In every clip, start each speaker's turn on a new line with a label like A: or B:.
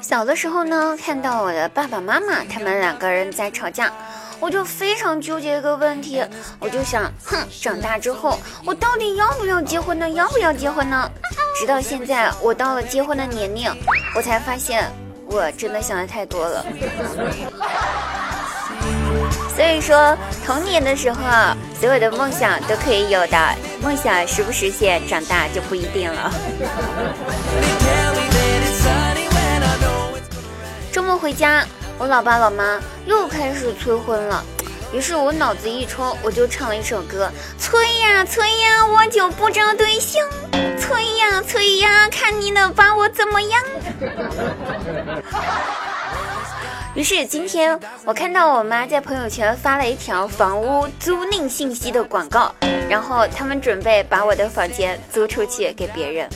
A: 小的时候呢，看到我的爸爸妈妈他们两个人在吵架。我就非常纠结一个问题，我就想，哼，长大之后我到底要不要结婚呢？要不要结婚呢？直到现在，我到了结婚的年龄，我才发现我真的想的太多了。所以说，童年的时候，所有的梦想都可以有的，梦想实不实现，长大就不一定了。周末回家。我老爸老妈又开始催婚了，于是我脑子一抽，我就唱了一首歌：催呀催呀，我就不找对象；催呀催呀，看你能把我怎么样。于是今天我看到我妈在朋友圈发了一条房屋租赁信息的广告，然后他们准备把我的房间租出去给别人。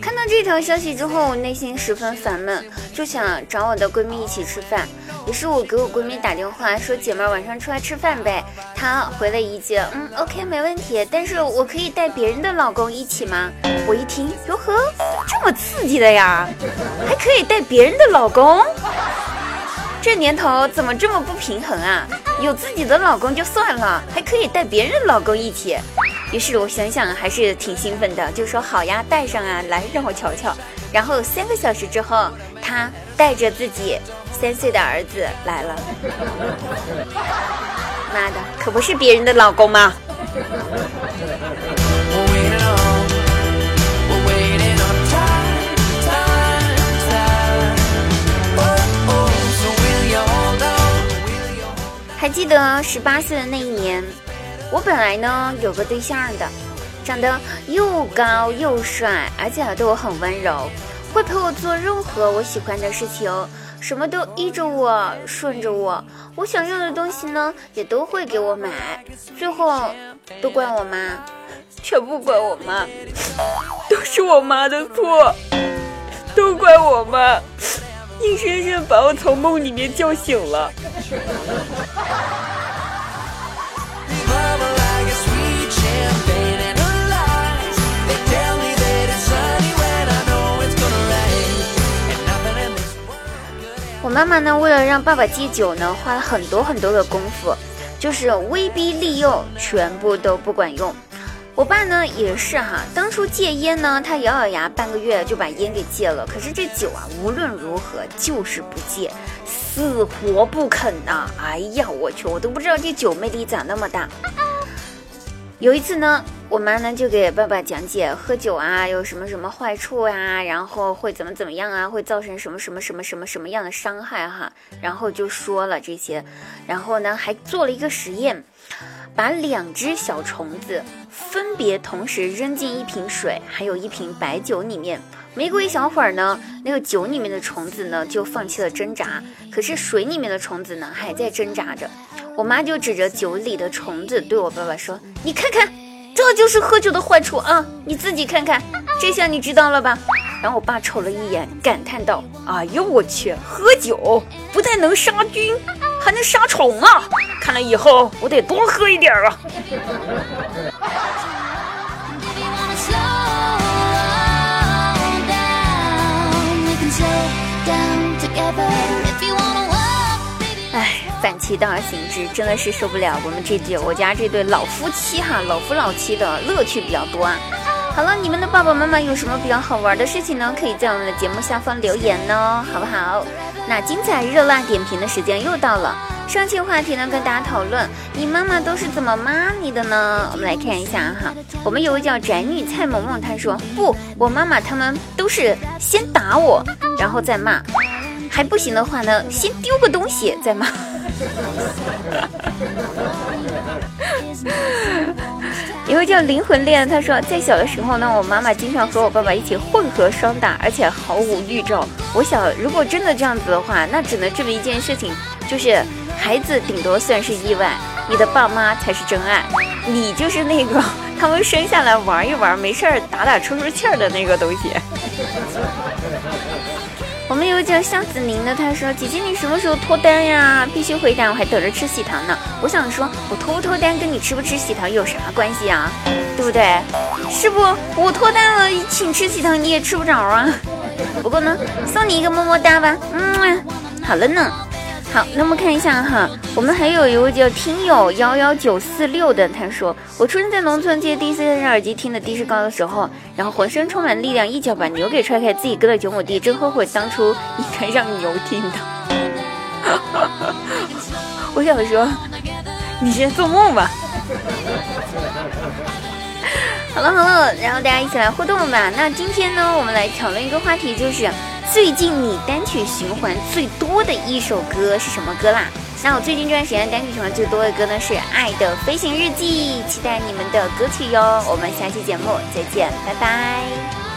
A: 看到这条消息之后，我内心十分烦闷，就想找我的闺蜜一起吃饭。于是我给我闺蜜打电话说：“姐妹儿，晚上出来吃饭呗。”她回了一句：“嗯，OK，没问题。但是我可以带别人的老公一起吗？”我一听，哟呵，这么刺激的呀，还可以带别人的老公？这年头怎么这么不平衡啊？有自己的老公就算了，还可以带别人老公一起。于是我想想还是挺兴奋的，就说好呀，带上啊，来让我瞧瞧。然后三个小时之后，他带着自己三岁的儿子来了。妈的，可不是别人的老公吗？还记得十八岁的那一年。我本来呢有个对象的，长得又高又帅，而且还对我很温柔，会陪我做任何我喜欢的事情，什么都依着我，顺着我，我想要的东西呢也都会给我买。最后都怪我妈，全部怪我妈，都是我妈的错，都怪我妈，硬生生把我从梦里面叫醒了。我妈妈呢，为了让爸爸戒酒呢，花了很多很多的功夫，就是威逼利诱，全部都不管用。我爸呢也是哈，当初戒烟呢，他咬咬牙，半个月就把烟给戒了。可是这酒啊，无论如何就是不戒，死活不肯呐。哎呀，我去，我都不知道这酒魅力咋那么大。有一次呢，我妈呢就给爸爸讲解喝酒啊有什么什么坏处啊，然后会怎么怎么样啊，会造成什么什么什么什么什么样的伤害哈，然后就说了这些，然后呢还做了一个实验，把两只小虫子分别同时扔进一瓶水还有一瓶白酒里面，没过一小会儿呢，那个酒里面的虫子呢就放弃了挣扎，可是水里面的虫子呢还在挣扎着。我妈就指着酒里的虫子对我爸爸说：“你看看，这就是喝酒的坏处啊！你自己看看，这下你知道了吧？”然后我爸瞅了一眼，感叹道：“哎呦我去，喝酒不但能杀菌，还能杀虫啊！看来以后我得多喝一点啊。”反其道而行之，真的是受不了我们这对我家这对老夫妻哈，老夫老妻的乐趣比较多啊。好了，你们的爸爸妈妈有什么比较好玩的事情呢？可以在我们的节目下方留言呢，好不好？那精彩热辣点评的时间又到了，上期话题呢跟大家讨论，你妈妈都是怎么骂你的呢？我们来看一下哈，我们有位叫宅女蔡萌萌，她说不，我妈妈他们都是先打我，然后再骂，还不行的话呢，先丢个东西再骂。一位叫灵魂恋，他说在小的时候呢，我妈妈经常和我爸爸一起混合双打，而且毫无预兆。我想，如果真的这样子的话，那只能证明一件事情，就是孩子顶多算是意外，你的爸妈才是真爱，你就是那个他们生下来玩一玩，没事儿打打出出气儿的那个东西。我们有个叫向子宁的，他说：“姐姐，你什么时候脱单呀？必须回答，我还等着吃喜糖呢。”我想说，我脱不脱单跟你吃不吃喜糖有啥关系啊？对不对？是不？我脱单了，请吃喜糖你也吃不着啊。不过呢，送你一个么么哒吧。嗯，好了呢。好，那么看一下哈，我们还有一位叫听友幺幺九四六的，他说我出生在农村，借第四台耳机听的的士高的时候，然后浑身充满力量，一脚把牛给踹开，自己割了九亩地，真后悔当初应该让牛听的。我想说，你先做梦吧。好了好了，然后大家一起来互动吧。那今天呢，我们来讨论一个话题，就是。最近你单曲循环最多的一首歌是什么歌啦？那我最近这段时间单曲循环最多的歌呢是《爱的飞行日记》，期待你们的歌曲哟。我们下期节目再见，拜拜。